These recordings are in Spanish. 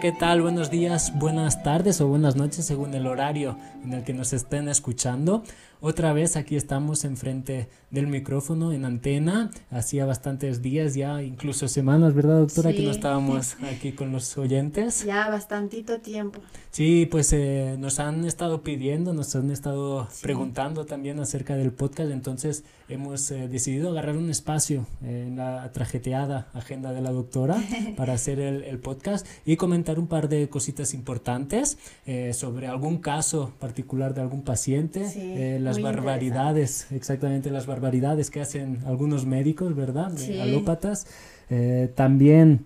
¿qué tal? Buenos días, buenas tardes o buenas noches según el horario en el que nos estén escuchando. Otra vez aquí estamos enfrente del micrófono en antena. Hacía bastantes días ya, incluso semanas, ¿verdad, doctora? Que no estábamos aquí con los oyentes. Ya bastantito tiempo. Sí, pues eh, nos han estado pidiendo, nos han estado preguntando también acerca del podcast, entonces hemos eh, decidido agarrar un espacio en la trajeteada agenda de la doctora para hacer el, el, podcast y comentar un par de cositas importantes eh, sobre algún caso particular de algún paciente. Sí, las barbaridades, exactamente las barbaridades que hacen algunos médicos, ¿verdad? Alópatas. Eh, también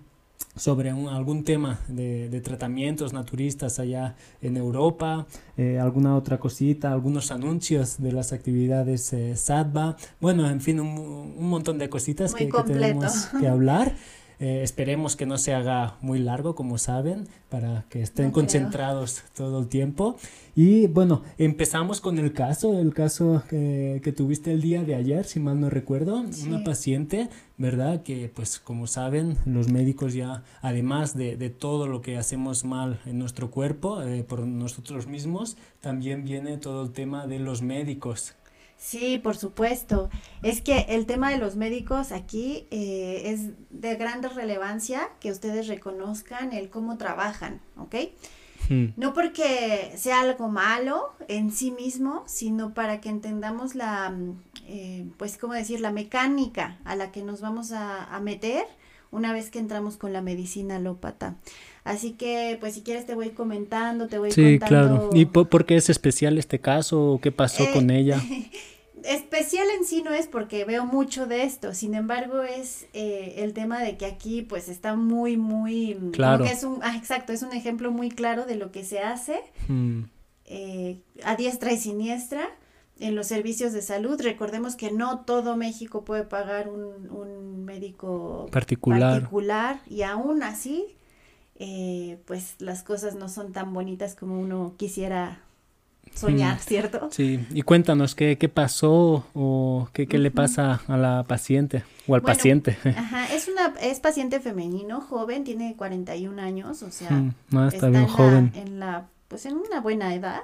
sobre algún tema de, tratamientos naturistas allá en Europa, eh, alguna otra cosita, algunos anuncios de las actividades eh, SADVA, bueno, en fin, un, montón de cositas que, que, tenemos que hablar. Eh, esperemos que no se haga muy largo, como saben, para que estén concentrados todo el tiempo. Y bueno, empezamos con el caso, el caso que, que tuviste el día de ayer, si mal no recuerdo, una paciente, ¿verdad? Que pues como saben, los médicos ya, además de, de todo lo que hacemos mal en nuestro cuerpo, eh, por nosotros mismos, también viene todo el tema de los médicos Sí, por supuesto. Es que el tema de los médicos aquí eh, es de gran relevancia que ustedes reconozcan el cómo trabajan, ¿ok? Hmm. No porque sea algo malo en sí mismo, sino para que entendamos la, mm, eh, pues, ¿cómo decir?, la mecánica a la que nos vamos a, a meter una vez que entramos con la medicina alópata. Así que, pues si quieres te voy comentando, te voy sí, claro. ¿Y por, qué es especial este caso? ¿Qué pasó con eh, ella? especial en sí no es porque veo mucho de esto, sin embargo es eh, el tema de que aquí pues está muy, muy... Claro. es un, ah, exacto, es un ejemplo muy claro de lo que se hace hmm. eh, a diestra y siniestra en los servicios de salud. Recordemos que no todo México puede pagar un, un médico particular. particular y aún así eh, pues las cosas no son tan bonitas como uno quisiera soñar, ¿cierto? Sí, y cuéntanos qué, qué pasó o qué, qué le pasa a la paciente o al paciente. Ajá, es una es paciente femenino, joven, tiene 41 años, o sea, no, está, bien joven. en la pues en una buena edad.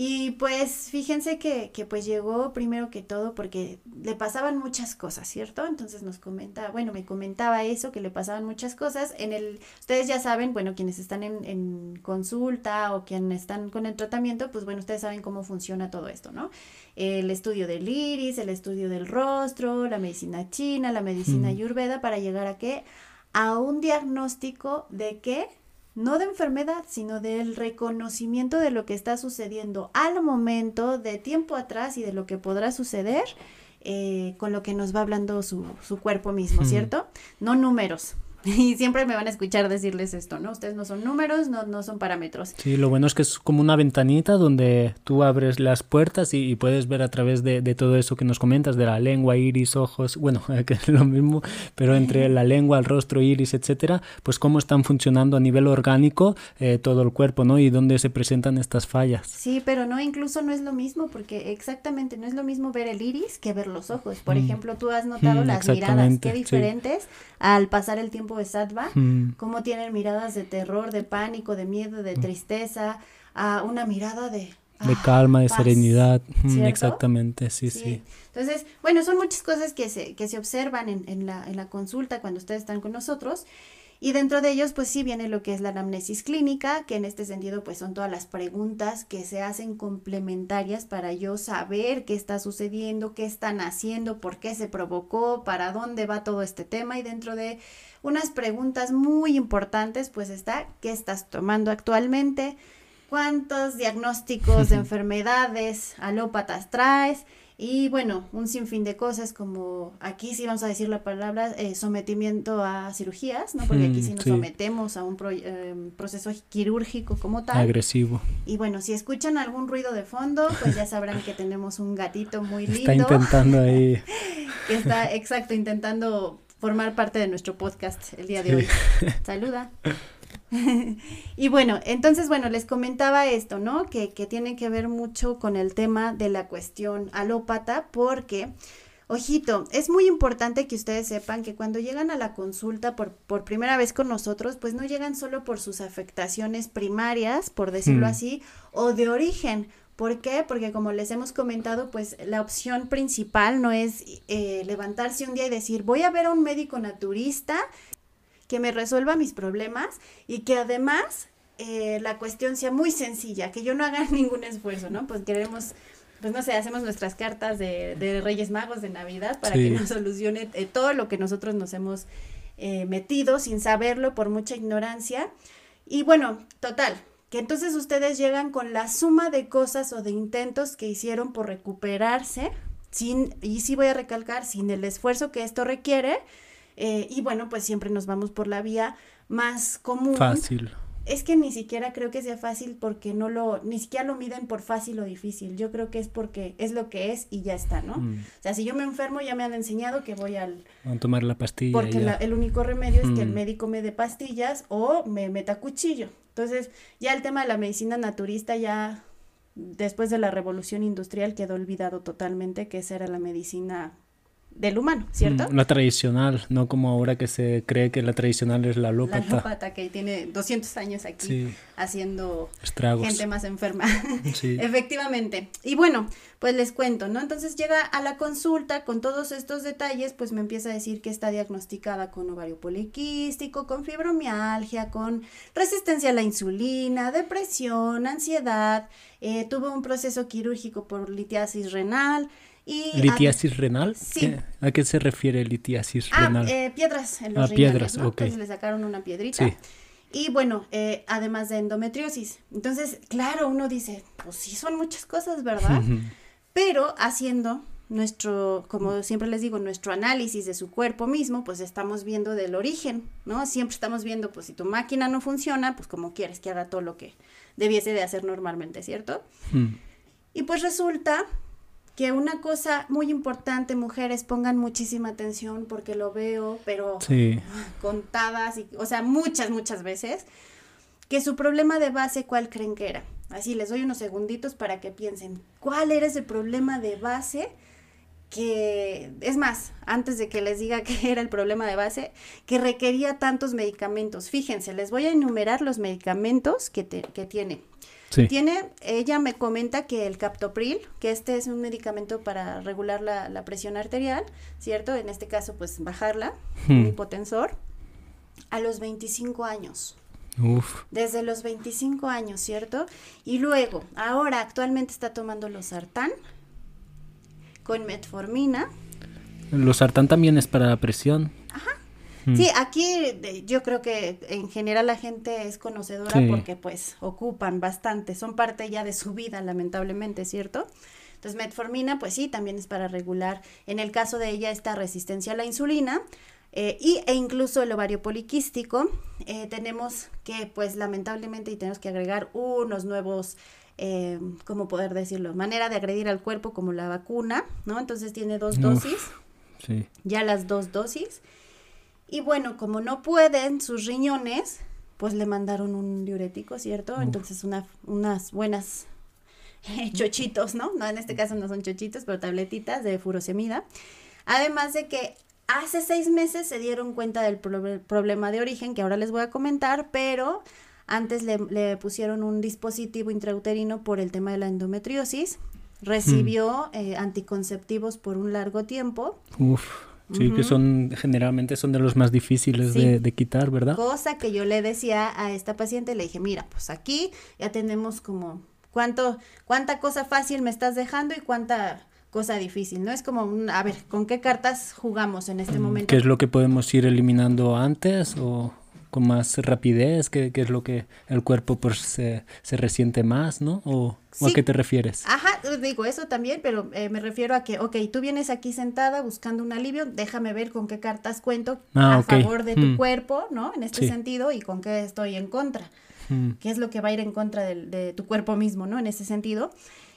Y pues fíjense que, que pues llegó primero que todo porque le pasaban muchas cosas, ¿cierto? Entonces nos comenta, bueno, me comentaba eso, que le pasaban muchas cosas. En el, ustedes ya saben, bueno, quienes están en, en consulta o quienes están con el tratamiento, pues bueno, ustedes saben cómo funciona todo esto, ¿no? El estudio del iris, el estudio del rostro, la medicina china, la medicina ayurveda, para llegar a qué? A un diagnóstico de qué? No de enfermedad, sino del reconocimiento de lo que está sucediendo al momento, de tiempo atrás y de lo que podrá suceder eh, con lo que nos va hablando su, su cuerpo mismo, ¿cierto? No números, Y siempre me van a escuchar decirles esto, ¿no? Ustedes no son números, no, no son parámetros. Sí, lo bueno es que es como una ventanita donde tú abres las puertas y, puedes ver a través de, todo eso que nos comentas, de la lengua, iris, ojos, bueno, que es lo mismo, pero entre la lengua, el rostro, iris, etcétera, pues cómo están funcionando a nivel orgánico eh, todo el cuerpo, ¿no? Y dónde se presentan estas fallas. Sí, pero no, incluso no es lo mismo, porque exactamente no es lo mismo ver el iris que ver los ojos. Por mm. ejemplo, tú has notado mm, las miradas, qué diferentes al pasar el tiempo de Sattva, mm. cómo tienen miradas de terror, de pánico, de miedo, de mm. tristeza, a una mirada de... De calma, de serenidad, mm, exactamente, sí, sí, Entonces, bueno, son muchas cosas que se, que se observan en, en, la, en la consulta cuando ustedes están con nosotros y dentro de ellos, pues sí viene lo que es la anamnesis clínica, que en este sentido, pues son todas las preguntas que se hacen complementarias para yo saber qué está sucediendo, qué están haciendo, por qué se provocó, para dónde va todo este tema. Y dentro de unas preguntas muy importantes, pues está, ¿qué estás tomando actualmente? ¿Cuántos diagnósticos de enfermedades alópatas traes? Y bueno, un sinfín de cosas como aquí sí vamos a decir la palabra eh, sometimiento a cirugías, ¿no? Porque aquí sí nos sometemos a un em, proceso quirúrgico como tal. Agresivo. Y bueno, si escuchan algún ruido de fondo, pues ya sabrán que tenemos un gatito muy lindo. Está intentando ahí. que está, exacto, intentando formar parte de nuestro podcast el día de hoy. Saluda. y bueno, entonces, bueno, les comentaba esto, ¿no? Que, que tiene que ver mucho con el tema de la cuestión alópata, porque Ojito, es muy importante que ustedes sepan que cuando llegan a la consulta por, por primera vez con nosotros, pues no llegan solo por sus afectaciones primarias, por decirlo Mm. así, o de origen. ¿Por qué? Porque como les hemos comentado, pues la opción principal no es eh, levantarse un día y decir, voy a ver a un médico naturista que me resuelva mis problemas y que además eh, la cuestión sea muy sencilla, que yo no haga ningún esfuerzo, ¿no? Pues queremos, pues no sé, hacemos nuestras cartas de, de Reyes Magos de Navidad para Sí. que nos solucione eh, todo lo que nosotros nos hemos metido sin saberlo por mucha ignorancia. Y bueno, total, que entonces ustedes llegan con la suma de cosas o de intentos que hicieron por recuperarse, sin, y sí voy a recalcar, sin el esfuerzo que esto requiere, eh, y bueno, pues siempre nos vamos por la vía más común. Fácil. Es que ni siquiera creo que sea fácil porque no lo, ni siquiera lo miden por fácil o difícil. Yo creo que es porque es lo que es y ya está, ¿no? Mm. O sea, si yo me enfermo ya me han enseñado que voy al, Van a tomar la pastilla. porque la- el único remedio es que el Mm. médico me dé pastillas o me meta cuchillo. Entonces, ya el tema de la medicina naturista ya después de la revolución industrial quedó olvidado totalmente que esa era la medicina del humano, ¿cierto? Mm, La tradicional, no como ahora que se cree que la tradicional es la La alópata. alópata que tiene 200 años aquí Sí, haciendo estragos. gente más enferma. Sí. Efectivamente. Y bueno, pues les cuento, ¿no? Entonces llega a la consulta con todos estos detalles, pues me empieza a decir que está diagnosticada con ovario poliquístico, con fibromialgia, con resistencia a la insulina, depresión, ansiedad, eh, tuvo un proceso quirúrgico por litiasis renal y... ¿Litiasis renal? Sí. ¿Qué- ¿A qué se refiere litiasis Ah, renal? eh, piedras en los Ah, riñones, piedras, ¿no? ok. Entonces le sacaron una piedrita. Sí. Y bueno, eh, además de endometriosis. Entonces, claro, uno dice, pues sí, son muchas cosas, ¿verdad? Pero haciendo nuestro, como siempre les digo, nuestro análisis de su cuerpo mismo, pues estamos viendo del origen, ¿no? Siempre estamos viendo, pues si tu máquina no funciona, pues como quieres que haga todo lo que debiese de hacer normalmente, ¿cierto? Mm. Y pues resulta que una cosa muy importante, mujeres, pongan muchísima atención porque lo veo, pero Sí. contadas, y, o sea, muchas, muchas veces, que su problema de base, ¿cuál creen que era? Así les doy unos segunditos para que piensen, ¿cuál era ese problema de base? que es más, antes de que les diga qué era el problema de base, que requería tantos medicamentos. Fíjense, les voy a enumerar los medicamentos que, te- que tiene. Sí. Tiene, ella me comenta que el captopril, que este es un medicamento para regular la, la presión arterial, ¿cierto? En este caso, pues bajarla, un Hmm. hipotensor, a los 25 años. Uf. Desde los 25 años, ¿cierto? Y luego, ahora actualmente está tomando los sartán con metformina. Los sartán también es para la presión. Mm. Sí, aquí yo creo que en general la gente es conocedora Sí. porque pues ocupan bastante, son parte ya de su vida lamentablemente, ¿cierto? Entonces metformina pues sí, también es para regular, en el caso de ella esta resistencia a la insulina eh, y, e incluso el ovario poliquístico, eh, tenemos que pues lamentablemente y tenemos que agregar unos nuevos, eh, ¿cómo poder decirlo? Manera de agredir al cuerpo como la vacuna, ¿no? Entonces tiene dos Uf. dosis Sí. ya las dos dosis. Y bueno, como no pueden sus riñones, pues le mandaron un diurético, ¿cierto? Uf. Entonces una, unas buenas chochitos, ¿no? No, en este caso no son chochitos, pero tabletitas de furosemida. Además de que hace seis meses se dieron cuenta del proble- problema de origen, que ahora les voy a comentar, pero antes le, le pusieron un dispositivo intrauterino por el tema de la endometriosis. Recibió eh, anticonceptivos por un largo tiempo, Uf. Sí, que Ujú. son generalmente son de los más difíciles Sí. de, de quitar, ¿verdad? Cosa que yo le decía a esta paciente, le dije, mira, pues aquí ya tenemos como cuánto, cuánta cosa fácil me estás dejando y cuánta cosa difícil, ¿no? Es como, un, a ver, ¿con qué cartas jugamos en este momento? Mm, ¿Qué es lo que podemos ir eliminando antes o con más rapidez? ¿Qué, qué es lo que el cuerpo pues se, se resiente más, ¿no? ¿O, o a qué te refieres? Ajá, digo eso también, pero eh, me refiero a que, ok, tú vienes aquí sentada buscando un alivio, déjame ver con qué cartas cuento Ah, a favor de tu Mm. cuerpo, ¿no? En este Sí. sentido, y con qué estoy en contra. Mm, qué es lo que va a ir en contra del- de, tu cuerpo mismo, ¿no? En ese sentido.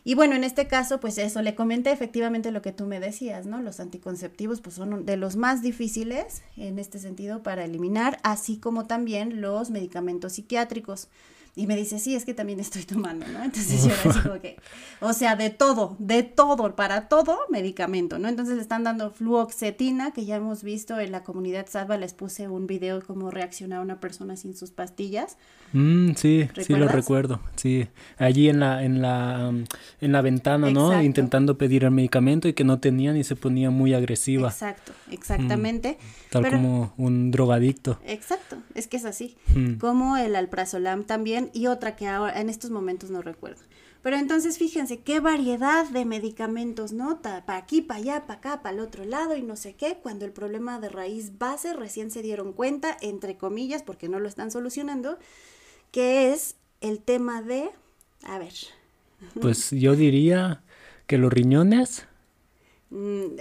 Y bueno, en este caso, pues eso, le comenté efectivamente lo que tú me decías, ¿no? Los anticonceptivos, pues son de los más difíciles en este sentido para eliminar, así como también los medicamentos psiquiátricos. Y me dice, sí, es que también estoy tomando, ¿no? Entonces yo era así como que, o sea, de todo, de todo, para todo medicamento, ¿no? Entonces le están dando fluoxetina, que ya hemos visto en la comunidad Salva, les puse un video cómo reaccionar una persona sin sus pastillas. Mm, sí, sí lo recuerdo, sí. Allí en la, en la, en la ventana, ¿no? Intentando pedir el medicamento y que no tenían y se ponía muy agresiva. Exacto, exactamente. Mm, tal como un drogadicto. Exacto, es que es así. Mm. Como el alprazolam también y otra que ahora en estos momentos no recuerdo. Pero entonces fíjense qué variedad de medicamentos, ¿no? Para aquí, para allá, para acá, para el otro lado y no sé qué, cuando el problema de raíz base recién se dieron cuenta, entre comillas, porque no lo están solucionando, que es el tema de, a ver. Pues yo diría que los riñones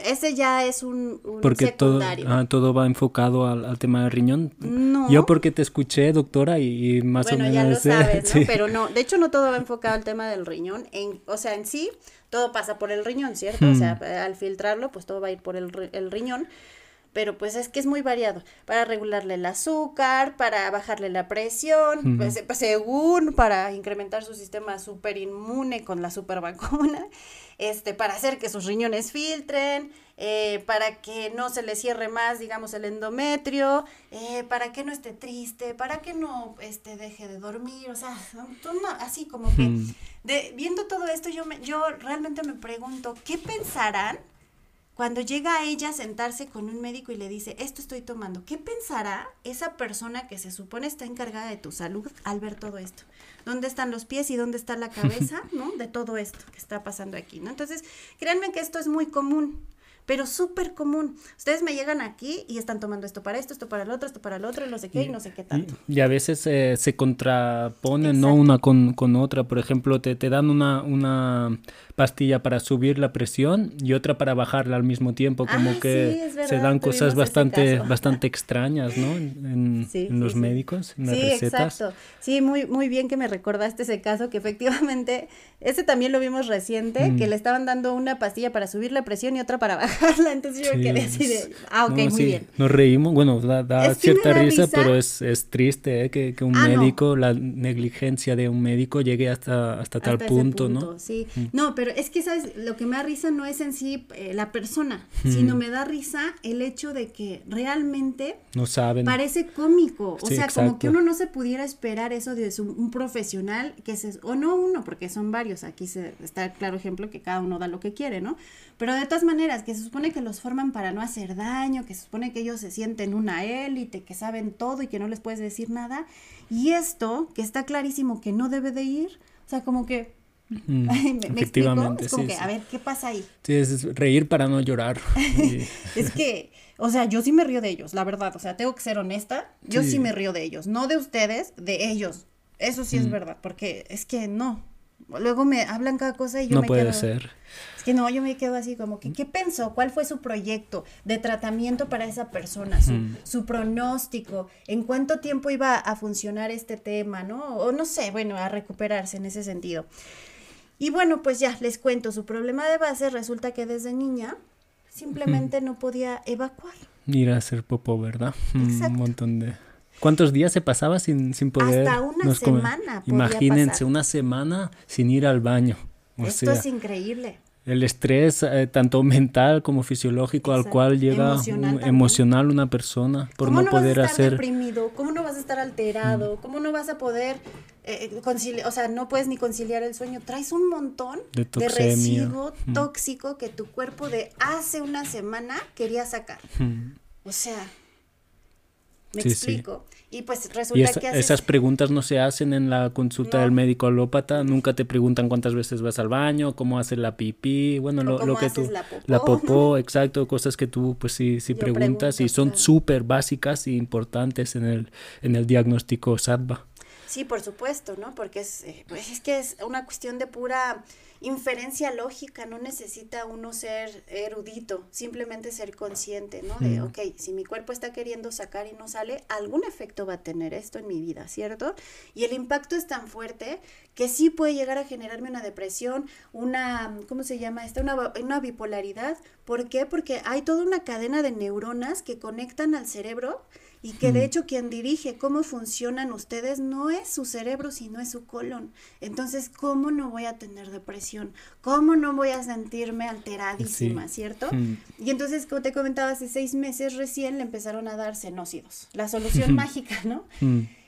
ese ya es un, porque secundario. Todo, todo va enfocado al, tema del riñón. No. Yo porque te escuché, doctora, y, más o menos... ya lo sabes, ¿no? Pero no, de hecho no todo va enfocado al tema del riñón. En, o sea, en sí, todo pasa por el riñón, ¿cierto? O sea, hmm. al filtrarlo, pues todo va a ir por el, el riñón pero pues es que es muy variado para regularle el azúcar, para bajarle la presión, pues, pues, según para incrementar su sistema super inmune con la super vacuna, este, para hacer que sus riñones filtren, eh, para que no se le cierre más, digamos, el endometrio, eh, para que no esté triste, para que no este, deje de dormir, o sea, así como que de, viendo todo esto yo, me, yo realmente me pregunto, ¿qué pensarán? Cuando llega a ella a sentarse con un médico y le dice, esto estoy tomando, ¿qué pensará esa persona que se supone está encargada de tu salud al ver todo esto? ¿Dónde están los pies y dónde está la cabeza, ¿no? De todo esto que está pasando aquí, ¿no? Entonces, créanme que esto es muy común pero súper común. Ustedes me llegan aquí y están tomando esto para esto, esto para el otro, esto para el otro, y no sé qué, y, no sé qué tanto. Y, a veces eh, se contraponen, ¿no? Una con, con, otra. Por ejemplo, te, te dan una, una pastilla para subir la presión y otra para bajarla al mismo tiempo, como que se dan cosas bastante, bastante extrañas, ¿no? En, los médicos, en las sí, Exacto. Sí, muy, muy bien que me recordaste ese caso, que efectivamente, ese también lo vimos reciente, que mm. le estaban dando una pastilla para subir la presión y otra para bajarla, entonces yo quedé así de, ah, ok, muy bien. Nos reímos, bueno, da, cierta risa, pero es, es triste ¿eh? que, que, un ah, médico, la negligencia de un médico llegue hasta, hasta, tal punto, punto, ¿no? Sí, mm. no, pero es que, ¿sabes? Lo que me da risa no es en sí eh, la persona, sino me da risa el hecho de que realmente no saben. parece cómico. O sea, como que uno no se pudiera esperar eso de un, profesional que se, o no uno, porque son varios, aquí se, está el claro ejemplo que cada uno da lo que quiere, ¿no? Pero de todas maneras, que se supone que los forman para no hacer daño, que se supone que ellos se sienten una élite, que saben todo y que no les puedes decir nada. Y esto, que está clarísimo que no debe de ir, o sea, como que efectivamente. Es como que, a ver, ¿qué pasa ahí? Sí, es reír para no llorar. es que, o sea, yo sí me río de ellos, la verdad. O sea, tengo que ser honesta. Yo sí, me río de ellos. No de ustedes, de ellos. Eso sí es verdad, porque es que no. Luego me hablan cada cosa y yo no me puede quedo... ser. Es que no, yo me quedo así como que, ¿qué pensó? ¿Cuál fue su proyecto de tratamiento para esa persona? Su, su pronóstico, ¿en cuánto tiempo iba a funcionar este tema, no? O no sé, bueno, a recuperarse en ese sentido. Y bueno, pues ya les cuento, su problema de base resulta que desde niña simplemente no podía evacuar. Ir a hacer popó, ¿verdad? Mm, un montón de... ¿Cuántos días se pasaba sin, sin poder? Hasta una semana. Imagínense, una semana sin ir al baño. Esto es increíble el estrés, eh, tanto mental como fisiológico, al cual llega emocional, una persona por no, poder vas a estar hacer. deprimido? ¿Cómo no vas a estar alterado? ¿Cómo no vas a poder eh, conciliar? O sea, no puedes ni conciliar el sueño. Traes un montón de, residuo tóxico que tu cuerpo de hace una semana quería sacar. O sea, me explico. Y pues resulta que esas preguntas no se hacen en la consulta del médico alópata, nunca te preguntan cuántas veces vas al baño, cómo haces la pipí, bueno, lo, que tú la popó. exacto, cosas que tú pues sí sí preguntas y son súper básicas e importantes en el en el diagnóstico SATBA. Sí, por supuesto, ¿no? Porque es, eh, pues es que es una cuestión de pura inferencia lógica, no necesita uno ser erudito, simplemente ser consciente, ¿no? De, ok, si mi cuerpo está queriendo sacar y no sale, algún efecto va a tener esto en mi vida, ¿cierto? Y el impacto es tan fuerte que sí puede llegar a generarme una depresión, una, ¿cómo se llama esta? Una, una bipolaridad. ¿Por qué? Porque hay toda una cadena de neuronas que conectan al cerebro y que de hecho quien dirige cómo funcionan ustedes no es su cerebro, sino es su colon. Entonces, ¿cómo no voy a tener depresión? ¿Cómo no voy a sentirme alteradísima, cierto? Y entonces, como te comentaba, hace seis meses recién le empezaron a dar senócidos, la solución mágica, ¿no?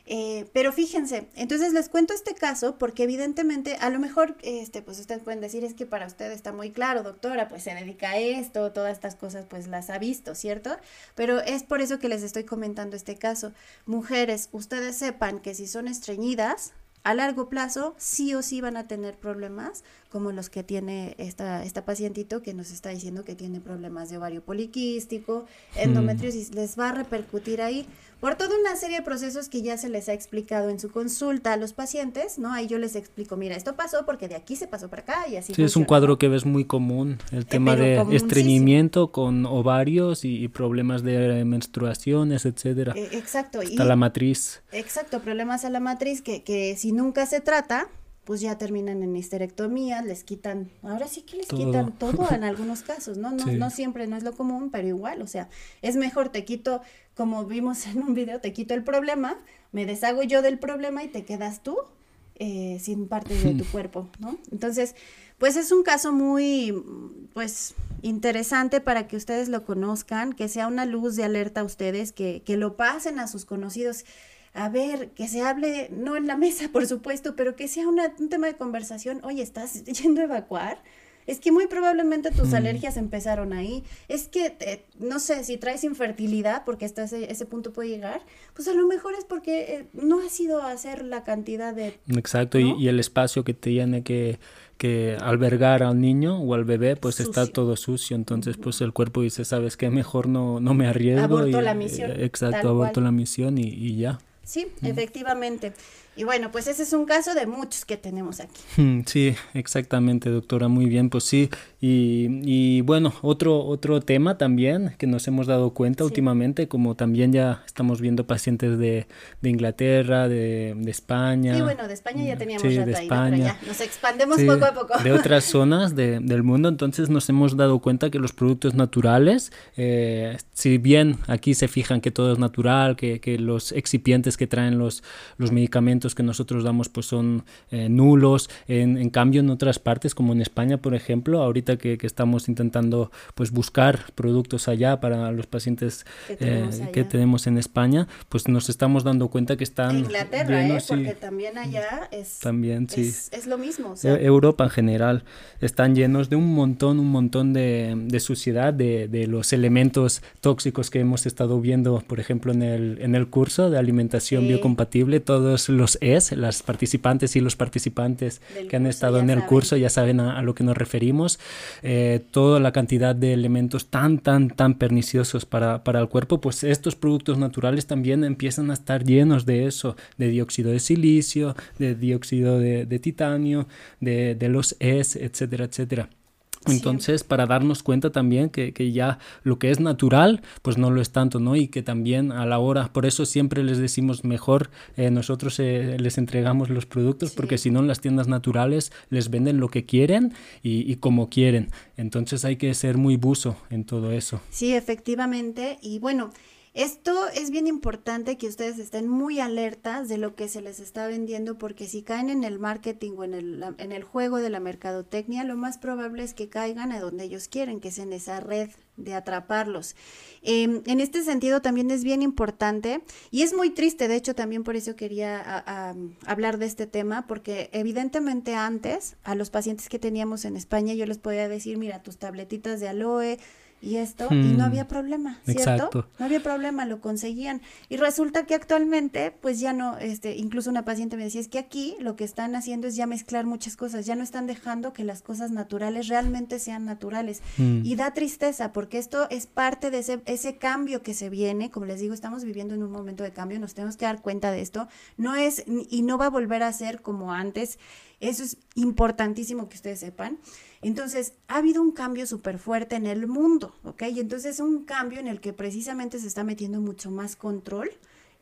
Eh, pero fíjense, entonces les cuento este caso porque evidentemente a lo mejor, este, pues ustedes pueden decir es que para usted está muy claro, doctora, pues se dedica a esto, todas estas cosas pues las ha visto, ¿cierto? Pero es por eso que les estoy comentando este caso. Mujeres, ustedes sepan que si son estreñidas, a largo plazo sí o sí van a tener problemas como los que tiene esta, esta pacientito que nos está diciendo que tiene problemas de ovario poliquístico, endometriosis, les va a repercutir ahí por toda una serie de procesos que ya se les ha explicado en su consulta a los pacientes, ¿no? Ahí yo les explico, mira, esto pasó porque de aquí se pasó para acá y así. Sí, es un cuadro que ves muy común, el eh, tema de estreñimiento con ovarios y, problemas de menstruaciones, etcétera. Eh, exacto. Hasta la matriz. Exacto, problemas a la matriz que, que si nunca se trata, pues ya terminan en histerectomía, les quitan, ahora sí que les quitan todo en algunos casos, ¿no? No, no siempre, no es lo común, pero igual, o sea, es mejor te quito, como vimos en un video, te quito el problema, me deshago yo del problema y te quedas tú eh, sin parte de tu cuerpo, ¿no? Entonces, pues es un caso muy, pues, interesante para que ustedes lo conozcan, que sea una luz de alerta a ustedes, que, que lo pasen a sus conocidos a ver, que se hable, no en la mesa, por supuesto, pero que sea un tema de conversación, oye, ¿estás yendo a evacuar? Es que muy probablemente tus mm. alergias empezaron ahí. Es que, no sé, si traes infertilidad, porque hasta ese, ese punto puede llegar, pues a lo mejor es porque eh, no has ido a hacer la cantidad de... Exacto, y, el espacio que tiene que, que albergar al niño o al bebé, pues está todo sucio. Entonces, pues el cuerpo dice, ¿sabes qué? Mejor no, no me arriesgo. Aborto la misión. Eh, exacto, aborto la misión y, y ya. Sí, efectivamente. Y bueno, pues ese es un caso de muchos que tenemos aquí. Sí, exactamente, doctora, muy bien, pues sí. Y, y bueno, otro, otro tema también que nos hemos dado cuenta últimamente, como también ya estamos viendo pacientes de, de Inglaterra, de, de, España. Sí, bueno, de España ya teníamos sí, de España. Pero ya nos expandemos poco a poco. De otras zonas de, del mundo, entonces nos hemos dado cuenta que los productos naturales, eh, si bien aquí se fijan que todo es natural, que, que los excipientes que traen los, los medicamentos, que nosotros damos pues son eh, nulos. En, en, cambio, en otras partes, como en España, por ejemplo, ahorita que, que estamos intentando pues buscar productos allá para los pacientes que tenemos, eh, en España, pues nos estamos dando cuenta que están... Inglaterra, ¿eh? porque también allá es, también, sí. es, lo mismo. E, Europa en general están llenos de un montón, un montón de, de suciedad, de, de, los elementos tóxicos que hemos estado viendo, por ejemplo, en el, en el curso de alimentación biocompatible, todos los es, las participantes y los participantes que han estado en el curso ya saben a, lo que nos referimos, eh, toda la cantidad de elementos tan, tan, tan perniciosos para, para el cuerpo, pues estos productos naturales también empiezan a estar llenos de eso, de dióxido de silicio, de dióxido de, de titanio, de, de los es, etcétera, etcétera. Entonces, para darnos cuenta también que, que, ya lo que es natural, pues no lo es tanto, ¿no? Y que también a la hora, por eso siempre les decimos mejor, eh, nosotros eh, les entregamos los productos, porque si no en las tiendas naturales les venden lo que quieren y, y, como quieren. Entonces hay que ser muy buzo en todo eso. Sí, efectivamente. Y bueno, esto es bien importante que ustedes estén muy alertas de lo que se les está vendiendo porque si caen en el marketing o en el, en el juego de la mercadotecnia, lo más probable es que caigan a donde ellos quieren, que es en esa red de atraparlos. Em, en este sentido también es bien importante y es muy triste, de hecho también por eso quería hablar de este tema, porque evidentemente antes a los pacientes que teníamos en España yo les podía decir, mira, tus tabletitas de aloe, y esto, y no hmm. había problema, ¿cierto? No había problema, lo conseguían. Y resulta que actualmente, pues ya no, este, incluso una paciente me decía, es que aquí lo que están haciendo es ya mezclar muchas cosas, ya no están dejando que las cosas naturales realmente sean naturales. Hmm. Y da tristeza, porque esto es parte de ese, ese cambio que se viene, como les digo, estamos viviendo en un momento de cambio, nos tenemos que dar cuenta de esto, no es, y no va a volver a ser como antes, Eso es importantísimo que ustedes sepan. Entonces, ha habido un cambio súper fuerte en el mundo, ¿ok? Y entonces un cambio en el que precisamente se está metiendo mucho más control.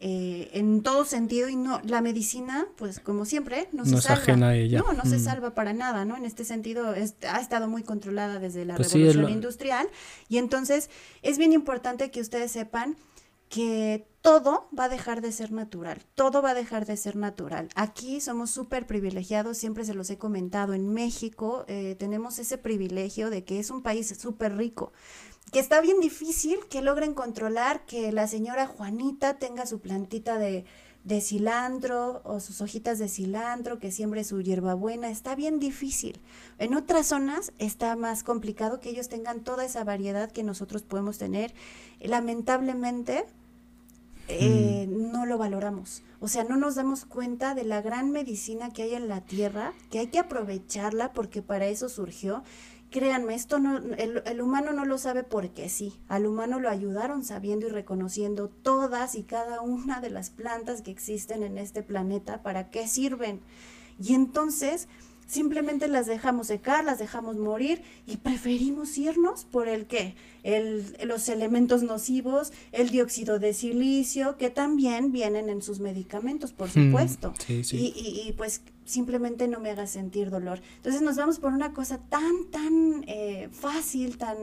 Eh, en todo sentido y no la medicina pues como siempre no se salva ajena a ella. no no se mm. salva para nada no en este sentido ha estado muy controlada desde la pues revolución industrial y entonces es bien importante que ustedes sepan que todo va a dejar de ser natural, todo va a dejar de ser natural. Aquí somos súper privilegiados, siempre se los he comentado, en México eh, tenemos ese privilegio de que es un país súper rico, que está bien difícil que logren controlar que la señora Juanita tenga su plantita de, de cilantro o sus hojitas de cilantro, que siembre su hierbabuena, está bien difícil. En otras zonas está más complicado que ellos tengan toda esa variedad que nosotros podemos tener. Lamentablemente, eh, no lo valoramos. O sea, no nos damos cuenta de la gran medicina que hay en la tierra, que hay que aprovecharla porque para eso surgió. Créanme, esto no, el, el, humano no lo sabe porque sí. Al humano lo ayudaron sabiendo y reconociendo todas y cada una de las plantas que existen en este planeta, para qué sirven. Y entonces simplemente las dejamos secar, las dejamos morir y preferimos irnos por el qué, el, los elementos nocivos, el dióxido de silicio, que también vienen en sus medicamentos, por mm, supuesto. Y, y, pues simplemente no me haga sentir dolor. Entonces nos vamos por una cosa tan, tan eh, fácil, tan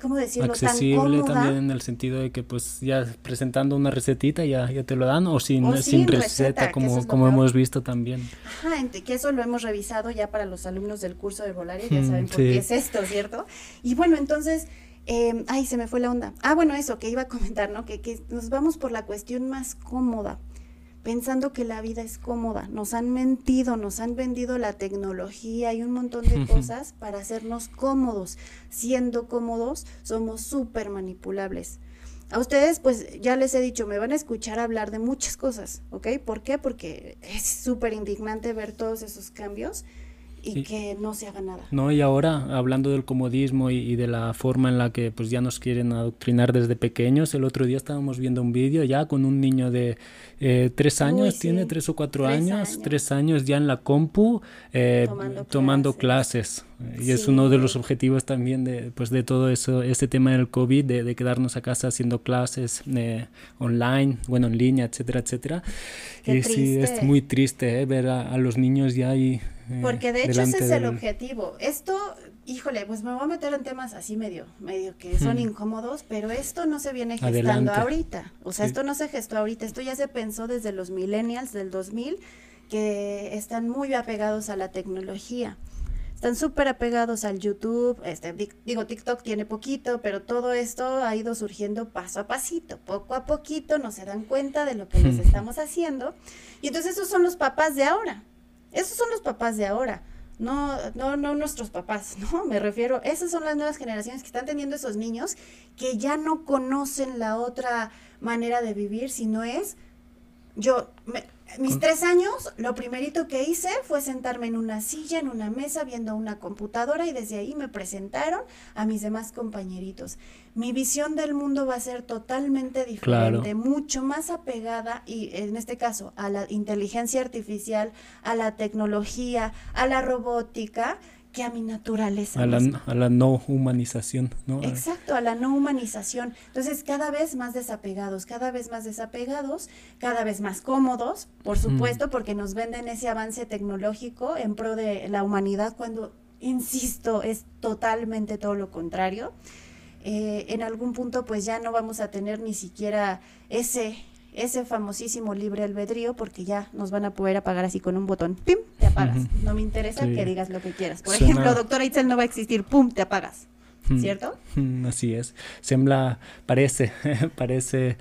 ¿cómo decirlo? Accesible también en el sentido de que pues ya presentando una recetita ya, ya te lo dan o sin, sin, receta, como, como hemos visto también. Ajá, que eso lo hemos revisado ya para los alumnos del curso de Volaria, ya mm, saben por qué es esto, ¿cierto? Y bueno, entonces... Eh, ay, se me fue la onda. Ah, bueno, eso que iba a comentar, ¿no? Que, que nos vamos por la cuestión más cómoda pensando que la vida es cómoda. Nos han mentido, nos han vendido la tecnología y un montón de cosas para hacernos cómodos. Siendo cómodos, somos súper manipulables. A ustedes, pues ya les he dicho, me van a escuchar hablar de muchas cosas, ¿ok? ¿Por qué? Porque es súper indignante ver todos esos cambios y que no se haga nada. No, y ahora hablando del comodismo y, de la forma en la que pues ya nos quieren adoctrinar desde pequeños, el otro día estábamos viendo un vídeo ya con un niño de eh, tres años, tiene tres o cuatro años, tres años ya en la compu eh, tomando, clases. Y es uno de los objetivos también de, pues, de todo eso, este tema del COVID, de, quedarnos a casa haciendo clases eh, online, bueno, en línea, etcétera, etcétera. y sí, es muy triste ver a, a los niños ya ahí eh, Porque de hecho ese es el objetivo. Esto, híjole, pues me voy a meter en temas así medio, medio que son incómodos, pero esto no se viene gestando ahorita. O sea, esto no se gestó ahorita, esto ya se pensó desde los millennials del 2000 que están muy apegados a la tecnología. Están súper apegados al YouTube, este, digo, TikTok tiene poquito, pero todo esto ha ido surgiendo paso a pasito, poco a poquito, no se dan cuenta de lo que les estamos haciendo. Y entonces esos son los papás de ahora. Esos son los papás de ahora. No, no, no nuestros papás, ¿no? Me refiero, esas son las nuevas generaciones que están teniendo esos niños que ya no conocen la otra manera de vivir, sino es, yo, me, mis tres años, lo primerito que hice fue sentarme en una silla, en una mesa, viendo una computadora y desde ahí me presentaron a mis demás compañeritos. Mi visión del mundo va a ser totalmente diferente, mucho más apegada y en este caso a la inteligencia artificial, a la tecnología, a la robótica que a mi naturaleza. A la, a la, no humanización, ¿no? Exacto, a la no humanización. Entonces, cada vez más desapegados, cada vez más desapegados, cada vez más cómodos, por supuesto, porque nos venden ese avance tecnológico en pro de la humanidad cuando, insisto, es totalmente todo lo contrario. Eh, en algún punto, pues ya no vamos a tener ni siquiera ese ese famosísimo libre albedrío porque ya nos van a poder apagar así con un botón, ¡pim! te apagas. No me interesa que digas lo que quieras. Por ejemplo, doctora Itzel no va a existir, ¡pum! te apagas. ¿Cierto? Así es. Sembla, parece, parece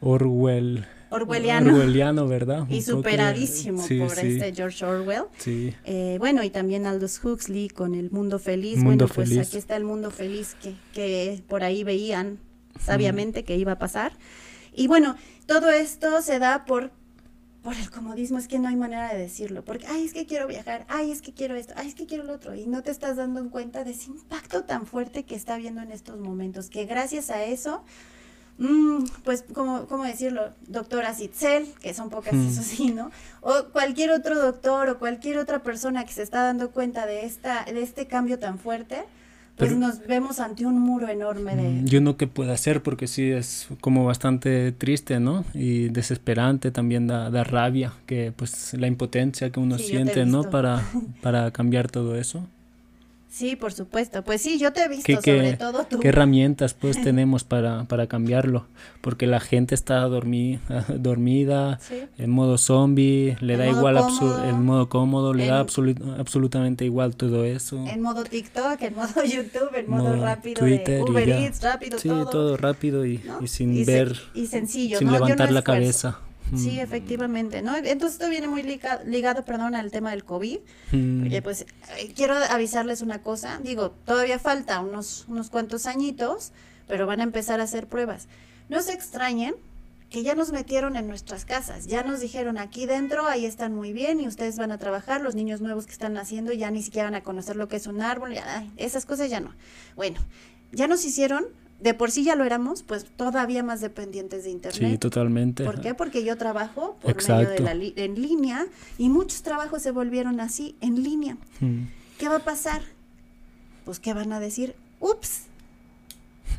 Orwell. Orwelliano. Orwelliano, ¿verdad? Y superadísimo por este George Orwell. Sí. Eh, bueno, y también Aldous Huxley con El Mundo Feliz. bueno, pues aquí está el mundo feliz que, que por ahí veían sabiamente que iba a pasar. Y bueno, todo esto se da por, por el comodismo, es que no hay manera de decirlo, porque, ay, es que quiero viajar, ay, es que quiero esto, ay, es que quiero lo otro, y no te estás dando cuenta de ese impacto tan fuerte que está habiendo en estos momentos, que gracias a eso, mm, pues, ¿cómo, ¿cómo decirlo? Doctora Citzel, que son pocas, Mm. eso sí, ¿no? O cualquier otro doctor o cualquier otra persona que se está dando cuenta de, esta, de este cambio tan fuerte, pues Pero- nos vemos ante un muro enorme de... Yo no que pueda hacer porque sí es como bastante triste, ¿no? Y desesperante, también da, da rabia, que pues la impotencia que uno Sí, siente, ¿no? Para, para cambiar todo eso. Sí, por supuesto. Pues sí, yo te he visto, ¿Qué, sobre qué- todo tú. qué herramientas pues tenemos para, para cambiarlo? Porque la gente está dormi- dormida, Sí. en modo zombie, le da igual el modo cómodo, le da En- absolu- absolutamente igual todo eso. En modo TikTok, en modo YouTube, en modo, Modo rápido Twitter de Uber. Eats, rápido Sí, todo. todo, rápido y, ¿no? y sin Y se- ver, y sencillo, sin ¿no? Yo no levantar la cabeza. Sí, efectivamente, ¿no? Entonces esto viene muy liga- ligado, perdón, al tema del COVID. mm, Porque pues eh, quiero avisarles una cosa, digo, todavía falta unos, unos cuantos añitos, pero van a empezar a hacer pruebas. No se extrañen que ya nos metieron en nuestras casas, ya nos dijeron aquí dentro, ahí están muy bien y ustedes van a trabajar, los niños nuevos que están naciendo ya ni siquiera van a conocer lo que es un árbol, ya, ay, esas cosas ya no. Bueno, ya nos hicieron, de por sí ya lo éramos, pues todavía más dependientes de Sí, internet. totalmente. ¿Por qué? Porque yo trabajo por medio de la li- en línea y muchos trabajos se volvieron así, en línea. Mm, ¿Qué va a pasar? Pues que van a decir, ups.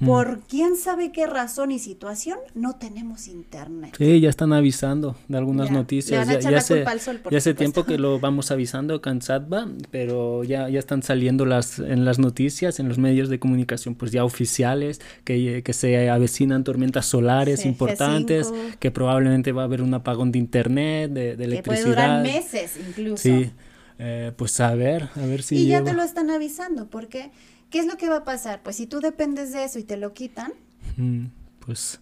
Por quién sabe qué razón y situación no tenemos internet. Sí, ya están avisando de algunas Ya, noticias. Ya, ya hace, sol, ya hace tiempo que lo vamos avisando con Satva, pero ya, ya están saliendo las, en las noticias, en los medios de comunicación, pues ya oficiales, que, que se avecinan tormentas solares Sí, importantes, G5. que probablemente va a haber un apagón de internet, de, de Que electricidad. puede durar meses incluso. Sí, eh, pues a ver, a ver si y ya lleva. te lo están avisando, porque ¿qué es lo que va a pasar? Pues si tú dependes de eso y te lo quitan, Mm, pues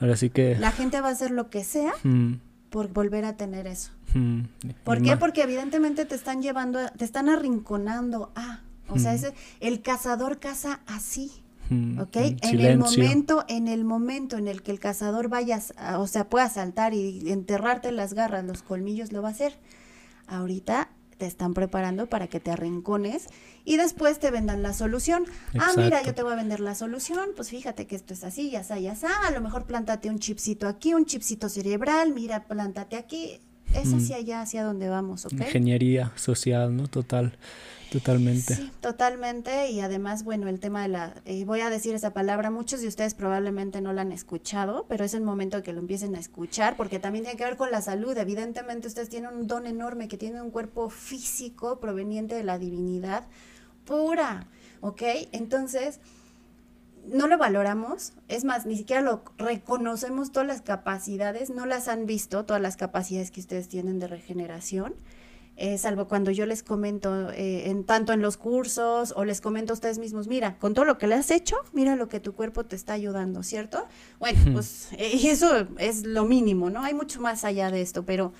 ahora sí que... la gente va a hacer lo que sea mm, por volver a tener eso. mm, ¿Por y qué? Porque evidentemente te están llevando, a- te están arrinconando a, o sea, ese, el cazador caza así, ¿ok? en En el momento, en el momento en el que el cazador vaya, a- o sea, pueda saltar y enterrarte las garras, los colmillos, lo va a hacer. Ahorita te están preparando para que te arrincones y después te vendan la solución. Ah, mira, yo te voy a vender la solución, pues fíjate que esto es así, ya está, ya está, a lo mejor plántate un chipcito aquí, un chipcito cerebral, mira, plántate aquí. Es Mm. hacia allá, hacia donde vamos, ¿ok? Ingeniería social, ¿no? Total, totalmente. Sí, totalmente. Y además, bueno, el tema de la, eh, voy a decir esa palabra, muchos de ustedes probablemente no la han escuchado, pero es el momento de que lo empiecen a escuchar, porque también tiene que ver con la salud. Evidentemente, ustedes tienen un don enorme, que tienen un cuerpo físico proveniente de la divinidad pura, ¿ok? Entonces, no lo valoramos, es más, ni siquiera lo reconocemos todas las capacidades, no las han visto, todas las capacidades que ustedes tienen de regeneración. eh, salvo cuando yo les comento eh, en tanto en los cursos o les comento a ustedes mismos, mira, con todo lo que le has hecho, mira lo que tu cuerpo te está ayudando, ¿cierto? Bueno, pues eh, y eso es lo mínimo, ¿no? Hay mucho más allá de esto, pero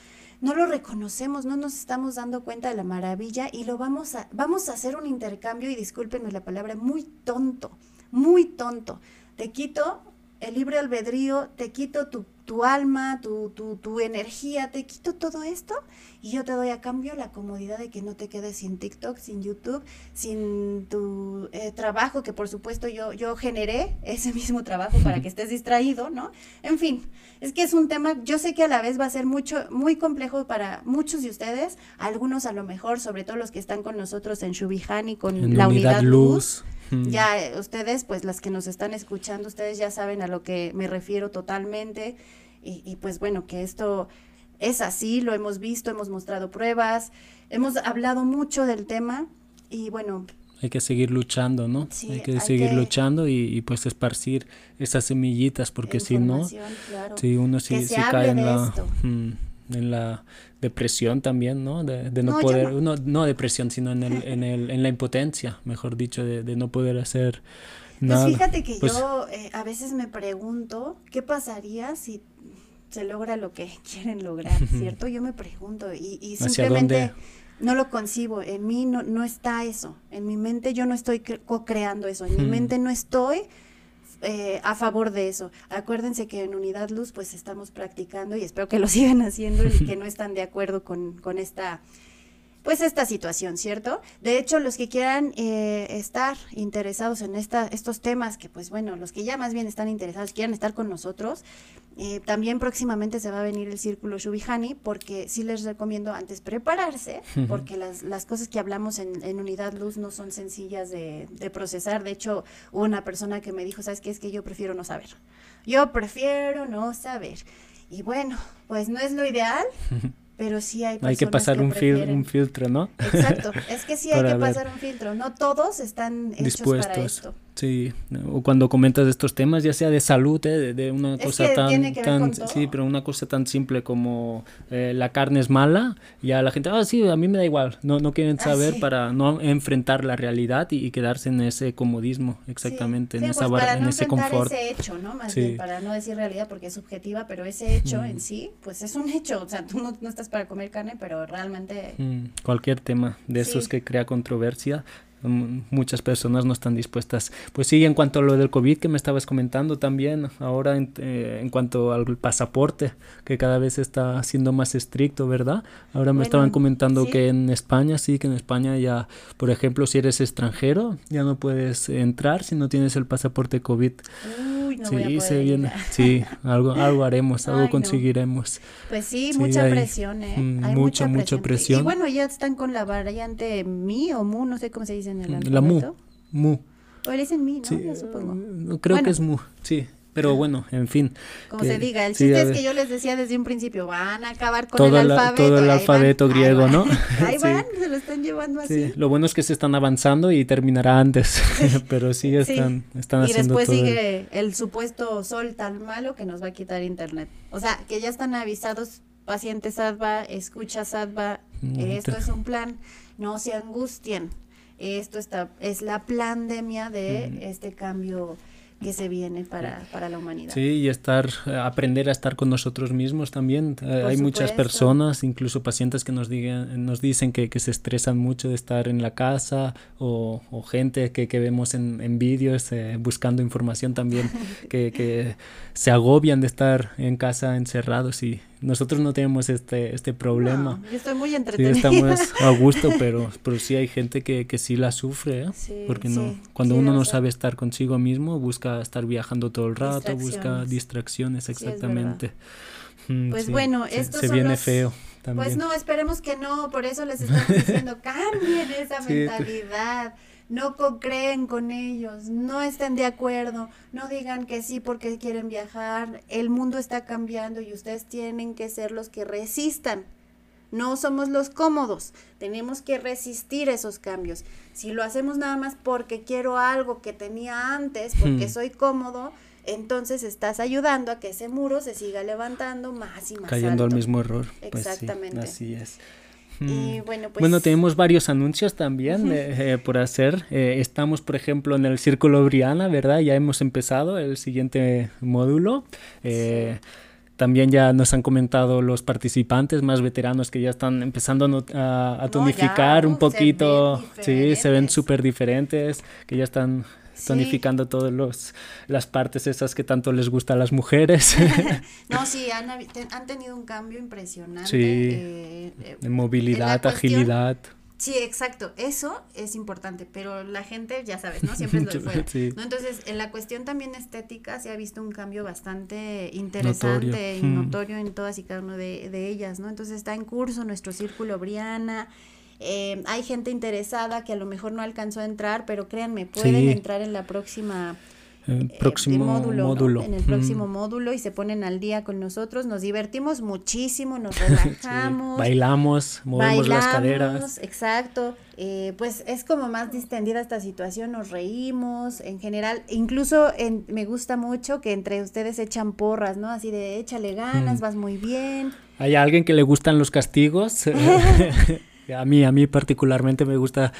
no lo reconocemos, no nos estamos dando cuenta de la maravilla y lo vamos a vamos a hacer un intercambio y discúlpenme la palabra muy tonto, muy tonto. Te quito el libre albedrío, te quito tu, tu alma, tu, tu, tu energía, te quito todo esto y yo te doy a cambio la comodidad de que no te quedes sin TikTok, sin YouTube, sin tu eh, trabajo, que por supuesto yo, yo generé ese mismo trabajo para que estés distraído, ¿no? En fin, es que es un tema, yo sé que a la vez va a ser mucho, muy complejo para muchos de ustedes, algunos a lo mejor, sobre todo los que están con nosotros en Shubihani, con En la unidad luz. Mm. Ya eh, ustedes, pues las que nos están escuchando, ustedes ya saben a lo que me refiero totalmente. Y, y, pues bueno, que esto es así, lo hemos visto, hemos mostrado pruebas, hemos hablado mucho del tema y bueno, Hay que seguir luchando, ¿no? Sí, hay que hay seguir que- luchando y, y, pues esparcir esas semillitas, porque si no, claro. si uno se hable cae en la, mm, en la depresión también, ¿no? De, de no, poder, no. no. No, depresión, sino en, el, en, el, en la impotencia, mejor dicho, de, de no poder hacer nada. Pues fíjate que Pues, yo eh, a veces me pregunto qué pasaría si se logra lo que quieren lograr, ¿cierto? Yo me pregunto y, y ¿Hacia simplemente no lo concibo, en mí no, no está eso, en mi mente yo no estoy cre- co-creando eso, en mi mente no estoy eh, a favor de eso. Acuérdense que en Unidad Luz pues estamos practicando y espero que lo sigan haciendo y que no están de acuerdo con, con esta pues esta situación, ¿cierto? De hecho, los que quieran eh, estar interesados en esta, estos temas, que pues bueno, los que ya más bien están interesados, quieran estar con nosotros, eh, también próximamente se va a venir el círculo Shubihani, porque sí les recomiendo antes prepararse, porque las, las cosas que hablamos en, en Unidad Luz no son sencillas de, de procesar. De hecho, hubo una persona que me dijo, ¿sabes qué? Es que yo prefiero no saber. Yo prefiero no saber. Y bueno, pues no es lo ideal, pero sí hay Hay que pasar un, un, filtro, ¿no? Exacto, es que sí hay que pasar un filtro. No todos están hechos Dispuestos. para esto. Sí, o cuando comentas estos temas, ya sea de salud, ¿eh? de, una cosa tan, tan sí, pero una cosa tan simple como eh, la carne es mala, ya la gente, ah, sí, a mí me da igual, no, no quieren ah, saber para no enfrentar la realidad y, quedarse en ese comodismo, exactamente, en, esa, pues para en ese confort. ese hecho, ¿no? Más bien, para no decir realidad porque es subjetiva, pero ese hecho mm. en sí, pues es un hecho, o sea, tú no, no estás para comer carne, pero realmente... Mm, cualquier tema de esos que crea controversia, muchas personas no están dispuestas. Pues sí, en cuanto a lo del COVID que me estabas comentando también, ahora en, eh, en cuanto al pasaporte, que cada vez está siendo más estricto, ¿verdad? Ahora me estaban comentando que en España, sí, que en España ya, por ejemplo, si eres extranjero, ya no puedes entrar si no tienes el pasaporte COVID. sí, se viene. Sí, algo, algo haremos, algo conseguiremos. Pues sí, mucha presión, ¿eh? Hay mucha, mucha presión. Y bueno, ya están con la variante Mi o Mu, no sé cómo se dice en el alfabeto. La Mu. Mu. O le dicen Mi, ¿no? Sí, supongo. Creo que es Mu, sí. Pero bueno, en fin. Como se diga, el chiste es que yo les decía desde un principio, van a acabar con el alfabeto. todo el alfabeto griego, ¿no? Ahí van, se lo están llevando así. Lo bueno es que se están avanzando y terminará antes, pero sí están, están y haciendo después sigue el... supuesto sol tan malo que nos va a quitar internet. O sea, que ya están avisados pacientes ADVA, escucha ADVA, mm, esto es un plan, no se angustien. Esto está, es la pandemia de este cambio que se viene para, para la humanidad. Sí, y estar, aprender a estar con nosotros mismos también. Eh, hay muchas personas, incluso pacientes que nos, digan, nos dicen que, que, se estresan mucho de estar en la casa o, o gente que, que, vemos en, en vídeos eh, buscando información también, que, que se agobian de estar en casa encerrados y, nosotros no tenemos este, este problema. yo estoy muy entretenida. Sí, estamos a gusto, pero, pero sí hay gente que, que sí la sufre, ¿eh? Porque no, cuando uno no sabe estar consigo mismo, busca estar viajando todo el rato, busca distracciones, exactamente. Mm, pues bueno, esto se viene feo. También. Pues no, esperemos que no, por eso les estamos diciendo, cambien esa mentalidad no creen con ellos, no estén de acuerdo, no digan que sí porque quieren viajar, el mundo está cambiando y ustedes tienen que ser los que resistan. No somos los cómodos, tenemos que resistir esos cambios. Si lo hacemos nada más porque quiero algo que tenía antes, porque hmm. soy cómodo, entonces estás ayudando a que ese muro se siga levantando más y más. Cayendo al mismo error. Pues Exactamente. así es. Y bueno, pues... bueno, tenemos varios anuncios también eh, por hacer. Eh, estamos, por ejemplo, en el Círculo Briana, ¿verdad? Ya hemos empezado el siguiente módulo. Eh, también ya nos han comentado los participantes más veteranos que ya están empezando a, tonificar un poquito. sí, se ven súper diferentes, que ya están tonificando todas las partes esas que tanto les gusta a las mujeres. no, sí, han, han, tenido un cambio impresionante. Sí, eh, de movilidad, agilidad. Sí, exacto, eso es importante, pero la gente, ya sabes, ¿no? Siempre es lo de fuera. ¿no? Entonces, en la cuestión también estética se ha visto un cambio bastante interesante y notorio en todas y cada una de, de ellas, ¿no? Entonces está en curso nuestro círculo Briana, eh, hay gente interesada que a lo mejor no alcanzó a entrar, pero créanme, pueden entrar en la próxima el eh, próximo módulo, en el próximo módulo y se ponen al día con nosotros. Nos divertimos muchísimo, nos relajamos. Bailamos, movemos las caderas. Exacto. Eh, pues es como más distendida esta situación, nos reímos en general. Incluso en, me gusta mucho que entre ustedes echan porras, ¿no? Así de échale ganas, vas muy bien. ¿Hay alguien que le gustan los castigos? A mí, a mí particularmente me gusta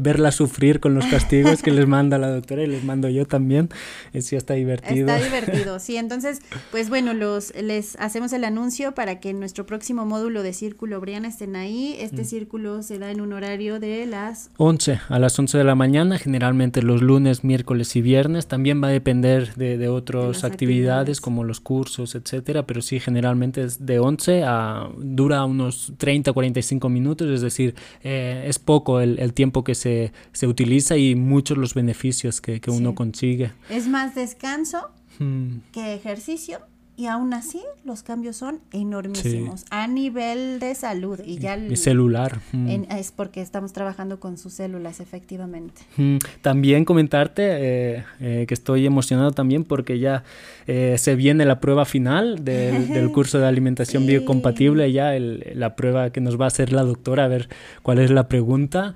verla sufrir con los castigos que les manda la doctora y les mando yo también. Eso está divertido. Está divertido, sí. Entonces, pues bueno, los, les hacemos el anuncio para que en nuestro próximo módulo de Círculo Briana estén ahí. Este mm. círculo se da en un horario de las 11, a las 11 de la mañana, generalmente los lunes, miércoles y viernes. También va a depender de, de otras actividades, como los cursos, etcétera, pero sí, generalmente es de 11 a dura unos 30, 45 minutos, es decir, eh, es poco el, el, tiempo que se, se utiliza y muchos los beneficios que, que uno consigue. Es más descanso hmm. que ejercicio y aún así los cambios son enormísimos a nivel de salud y ya el, celular mm. es porque estamos trabajando con sus células efectivamente mm. también comentarte eh, eh, que estoy emocionado también porque ya eh, se viene la prueba final del, curso de alimentación biocompatible. Ya la prueba que nos va a hacer la doctora a ver cuál es la pregunta.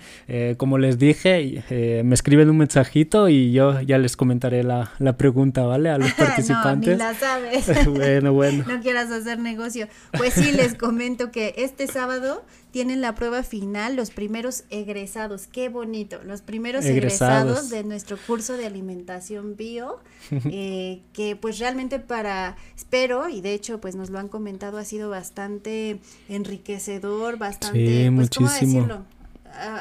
Como les dije me escriben un mensajito y yo ya les comentaré la, la pregunta vale a los participantes no, ni la sabes. Bueno, bueno. no quieras hacer negocio. Pues sí, les comento que este sábado tienen la prueba final los primeros egresados. Qué bonito. Los primeros egresados, de nuestro curso de alimentación bio, eh, que pues realmente para, espero, y de hecho pues nos lo han comentado, ha sido bastante enriquecedor, bastante, pues, ¿cómo decirlo?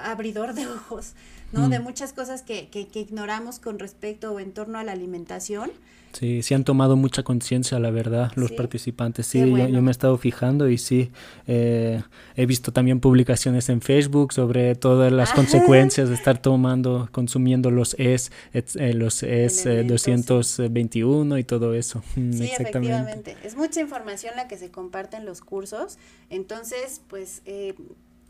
abridor de ojos, ¿no? De mm. muchas cosas que, que, que ignoramos con respecto o en torno a la alimentación Sí, sí han tomado mucha conciencia, la verdad, los participantes. Sí, yo, me he estado fijando y sí, eh, he visto también publicaciones en Facebook sobre todas las consecuencias de estar tomando, consumiendo los ES, eh, los ES 221 y todo eso. Mm, sí, efectivamente. Es mucha información la que se comparte en los cursos. Entonces, pues... Eh,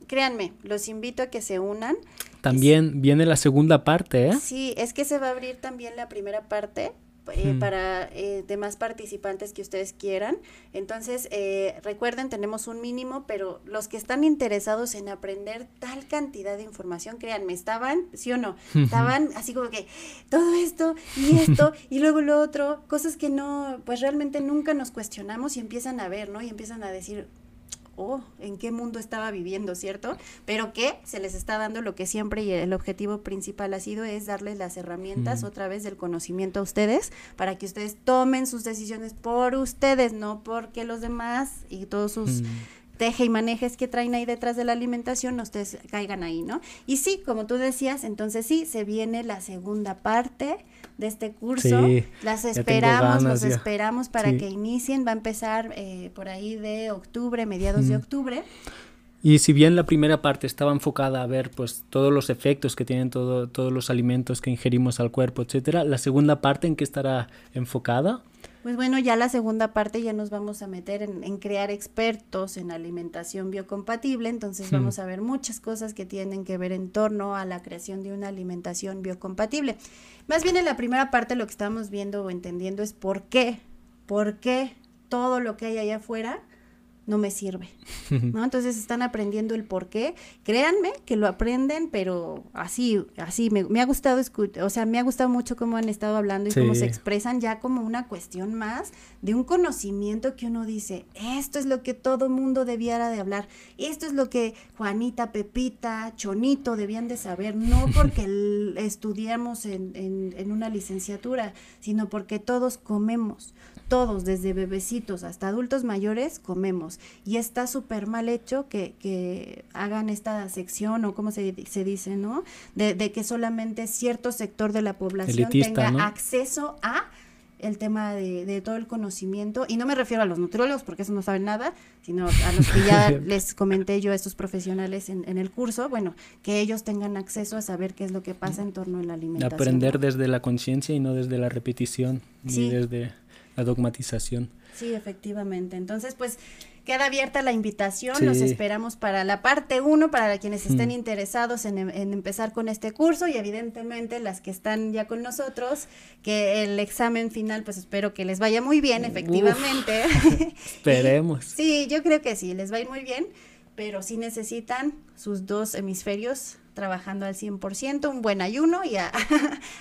créanme, los invito a que se unan. También viene la segunda parte, ¿eh? Sí, es que se va a abrir también la primera parte eh, para eh, demás participantes que ustedes quieran. Entonces, eh, recuerden, tenemos un mínimo, pero los que están interesados en aprender tal cantidad de información, créanme, estaban, sí o no, estaban así como que todo esto y esto y luego lo otro, cosas que no, pues realmente nunca nos cuestionamos y empiezan a ver, ¿no? Y empiezan a decir, oh, en qué mundo estaba viviendo, ¿cierto? Pero que se les está dando lo que siempre y el objetivo principal ha sido es darles las herramientas otra vez del conocimiento a ustedes para que ustedes tomen sus decisiones por ustedes, no porque los demás y todos sus teje y manejes que traen ahí detrás de la alimentación, ustedes caigan ahí, ¿no? Y sí, como tú decías, entonces sí, se viene la segunda parte de este curso. Las esperamos, los esperamos para que inicien. Va a empezar eh, por ahí de octubre, mediados de octubre. Y si bien la primera parte estaba enfocada a ver pues todos los efectos que tienen todo, todos los alimentos que ingerimos al cuerpo, etcétera, la segunda parte en qué estará enfocada? Pues bueno, ya la segunda parte ya nos vamos a meter en, crear expertos en alimentación biocompatible, entonces vamos a ver muchas cosas que tienen que ver en torno a la creación de una alimentación biocompatible. Más bien en la primera parte lo que estamos viendo o entendiendo es por qué, por qué todo lo que hay allá afuera no me sirve, ¿no? Entonces están aprendiendo el por qué. Créanme que lo aprenden, pero así, así, me, ha gustado o sea, me ha gustado mucho cómo han estado hablando y cómo se expresan ya como una cuestión más de un conocimiento que uno dice, esto es lo que todo mundo debiera de hablar, esto es lo que Juanita, Pepita, Chonito debían de saber, no porque estudiamos en, en, en una licenciatura, sino porque todos comemos, todos, desde bebecitos hasta adultos mayores, comemos. Y está súper mal hecho que, que, hagan esta sección, o como se, se dice, ¿no? De, de, que solamente cierto sector de la población tenga acceso a el tema de, de, todo el conocimiento, y no me refiero a los nutriólogos, porque eso no saben nada, sino a los que ya les comenté yo a estos profesionales en, en, el curso, bueno, que ellos tengan acceso a saber qué es lo que pasa en torno a la alimentación. Aprender desde la conciencia y no desde la repetición, ni desde la dogmatización. Sí, efectivamente. Entonces, pues queda abierta la invitación. Los esperamos para la parte 1, para quienes estén mm. interesados en, en, empezar con este curso y evidentemente las que están ya con nosotros, que el examen final, pues espero que les vaya muy bien, efectivamente. esperemos. sí, yo creo que sí, les va a ir muy bien, pero sí necesitan sus dos hemisferios trabajando al 100%, un buen ayuno y a,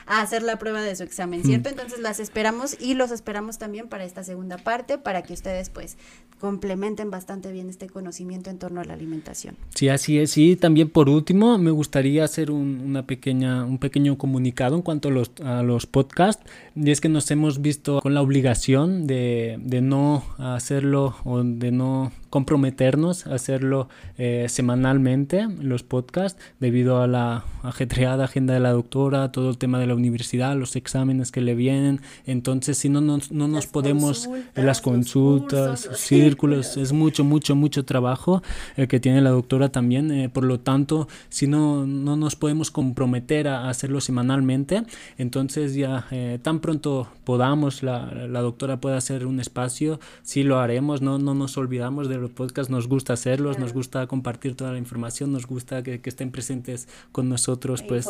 hacer la prueba de su examen, ¿cierto? Mm. Entonces las esperamos y los esperamos también para esta segunda parte, para que ustedes pues complementen bastante bien este conocimiento en torno a la alimentación. Sí, así es. Y también por último, me gustaría hacer un, una pequeña, un pequeño comunicado en cuanto a los, a los podcasts. Y es que nos hemos visto con la obligación de, de no hacerlo o de no comprometernos a hacerlo eh, semanalmente, los podcasts, debido a la ajetreada agenda de la doctora, todo el tema de la universidad, los exámenes que le vienen. Entonces, si no, no, no nos podemos, en las consultas, círculos, es mucho, mucho, mucho trabajo el que tiene la doctora también. Eh, por lo tanto, si no, no nos podemos comprometer a hacerlo semanalmente, entonces ya eh, tan pronto podamos, la, la, doctora pueda hacer un espacio, sí lo haremos, no, no nos olvidamos de los podcasts, nos gusta hacerlos, nos gusta compartir toda la información, nos gusta que, que estén presentes con nosotros, pues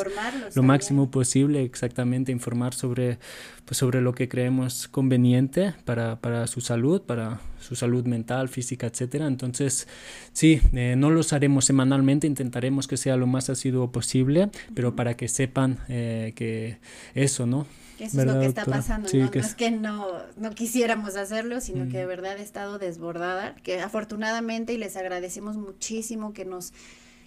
lo máximo posible, exactamente, informar sobre, pues, sobre lo que creemos conveniente para, para su salud, para su salud mental, física, etcétera. Entonces, sí, eh, no los haremos semanalmente, intentaremos que sea lo más asiduo posible, pero para que sepan eh, que eso, ¿no? Eso es lo que está pasando, ¿no? no es que no, no quisiéramos hacerlo, sino que de verdad he estado desbordada, que afortunadamente y les agradecemos muchísimo que nos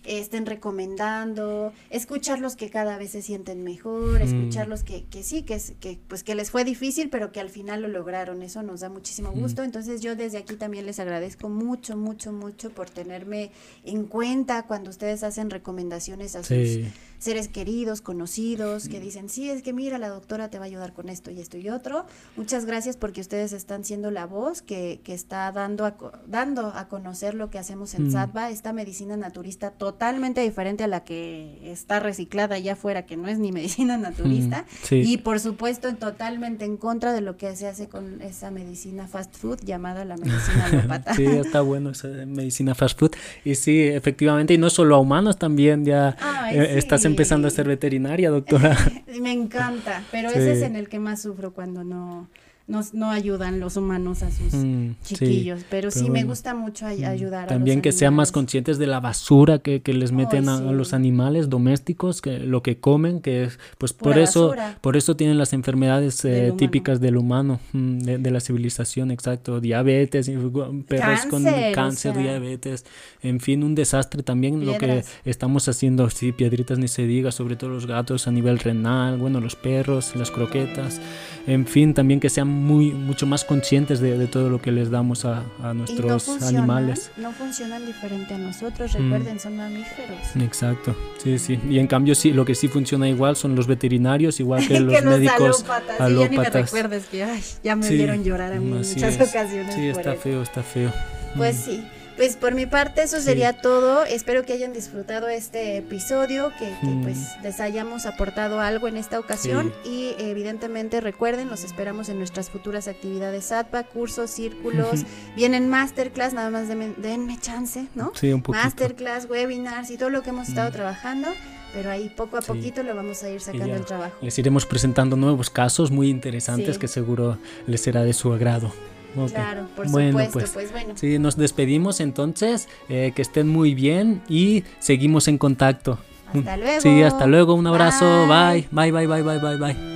estén recomendando, escucharlos que cada vez se sienten mejor, escucharlos que, que sí, que, que, pues que les fue difícil, pero que al final lo lograron, eso nos da muchísimo gusto. Entonces yo desde aquí también les agradezco mucho, mucho, mucho por tenerme en cuenta cuando ustedes hacen recomendaciones a sus seres queridos, conocidos, que dicen, sí, es que mira, la doctora te va a ayudar con esto y esto y otro. Muchas gracias porque ustedes están siendo la voz que, que está dando a, dando a conocer lo que hacemos en SATBA, esta medicina naturista totalmente diferente a la que está reciclada allá afuera, que no es ni medicina naturista. Y por supuesto, totalmente en contra de lo que se hace con esa medicina fast food llamada la medicina alópata. sí, está bueno esa medicina fast food. Y sí, efectivamente, y no solo a humanos, también ya eh, estás empezando a ser veterinaria, doctora. Me encanta, pero ese es en el que más sufro cuando no, no, ayudan los humanos a sus mm, chiquillos, pero, sí me gusta mucho mm, ayudar. También que sean más conscientes de la basura que, les meten a, los animales domésticos, que lo que comen, que es, pues por eso, por eso tienen las enfermedades eh, típicas del humano, mm, de, la civilización, exacto, diabetes, perros con cáncer, diabetes, en fin, un desastre también lo que estamos haciendo, sí, piedritas ni se diga, sobre todo los gatos a nivel renal, bueno, los perros, las croquetas, en fin, también que sean muy, mucho más conscientes de, de todo lo que les damos a, a nuestros animales. No funcionan diferente a nosotros, mm. recuerden, son mamíferos. Exacto, sí, sí. Y en cambio, sí, lo que sí funciona igual son los veterinarios, igual que los médicos alópatas. alópatas. ya ni me recuerdes que ay, ya me vieron llorar a mí en muchas ocasiones. Sí, está feo, está feo. Pues mm. sí. Pues por mi parte eso sería todo. Espero que hayan disfrutado este episodio, que, pues les hayamos aportado algo en esta ocasión y evidentemente recuerden, los esperamos en nuestras futuras actividades ATPA, cursos, círculos, vienen masterclass, nada más denme, chance, ¿no? Sí, un poquito. Masterclass, webinars y todo lo que hemos estado trabajando pero ahí poco a poquito lo vamos a ir sacando el trabajo. Les iremos presentando nuevos casos muy interesantes que seguro les será de su agrado. Claro, por supuesto, pues, pues, bueno. Sí, nos despedimos entonces, eh, que estén muy bien y seguimos en contacto. Hasta luego. Sí, hasta luego, un abrazo, bye, bye, bye, bye, bye, bye. bye.